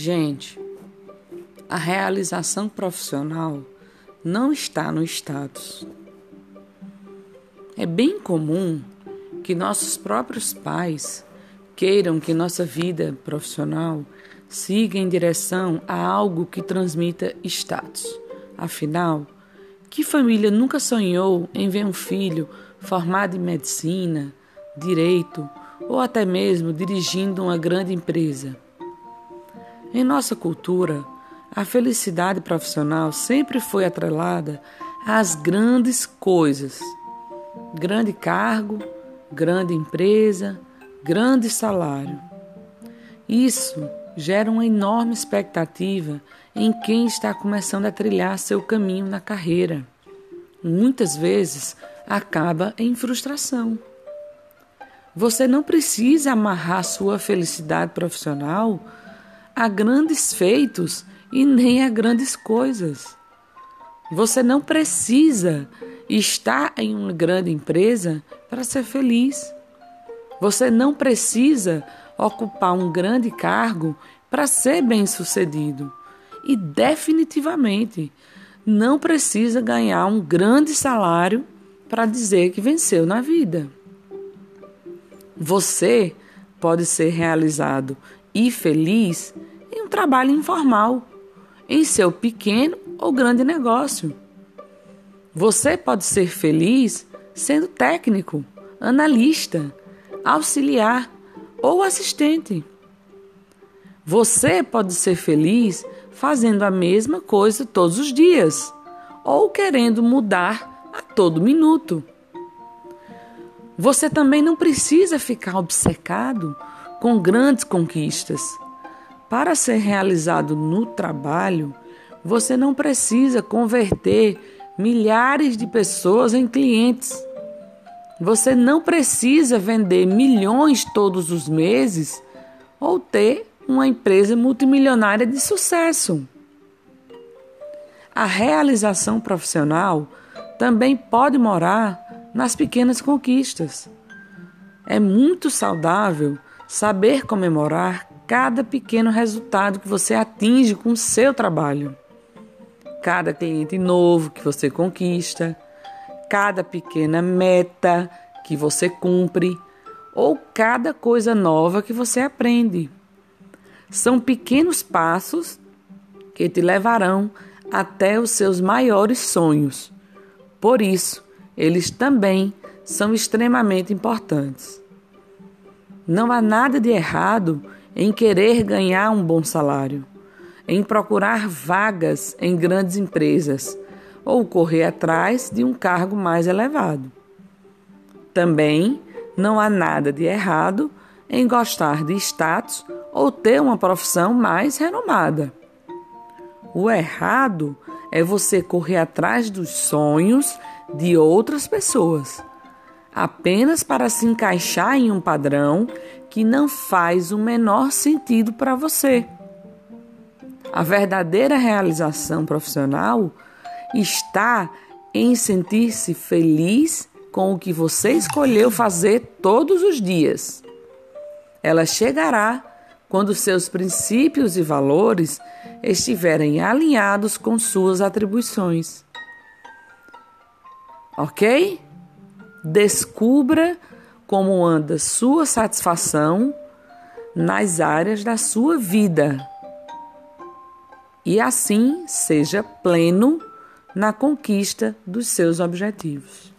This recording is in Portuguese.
Gente, a realização profissional não está no status. É bem comum que nossos próprios pais queiram que nossa vida profissional siga em direção a algo que transmita status. Afinal, que família nunca sonhou em ver um filho formado em medicina, direito ou até mesmo dirigindo uma grande empresa? Em nossa cultura, a felicidade profissional sempre foi atrelada às grandes coisas: grande cargo, grande empresa, grande salário. Isso gera uma enorme expectativa em quem está começando a trilhar seu caminho na carreira. Muitas vezes acaba em frustração. Você não precisa amarrar sua felicidade profissional a grandes feitos e nem a grandes coisas. Você não precisa estar em uma grande empresa para ser feliz. Você não precisa ocupar um grande cargo para ser bem-sucedido. E definitivamente não precisa ganhar um grande salário para dizer que venceu na vida. Você pode ser realizado e feliz em um trabalho informal, em seu pequeno ou grande negócio. Você pode ser feliz sendo técnico, analista, auxiliar ou assistente. Você pode ser feliz fazendo a mesma coisa todos os dias ou querendo mudar a todo minuto. Você também não precisa ficar obcecado com grandes conquistas. Para ser realizado no trabalho, você não precisa converter milhares de pessoas em clientes. Você não precisa vender milhões todos os meses ou ter uma empresa multimilionária de sucesso. A realização profissional também pode morar nas pequenas conquistas. É muito saudável saber comemorar cada pequeno resultado que você atinge com o seu trabalho. Cada cliente novo que você conquista, cada pequena meta que você cumpre ou cada coisa nova que você aprende. São pequenos passos que te levarão até os seus maiores sonhos. Por isso, eles também são extremamente importantes. Não há nada de errado em querer ganhar um bom salário, em procurar vagas em grandes empresas ou correr atrás de um cargo mais elevado. Também não há nada de errado em gostar de status ou ter uma profissão mais renomada. O errado é você correr atrás dos sonhos de outras pessoas, apenas para se encaixar em um padrão que não faz o menor sentido para você. A verdadeira realização profissional está em sentir-se feliz com o que você escolheu fazer todos os dias. Ela chegará quando seus princípios e valores estiverem alinhados com suas atribuições. Ok? Descubra como anda sua satisfação nas áreas da sua vida. E assim seja pleno na conquista dos seus objetivos.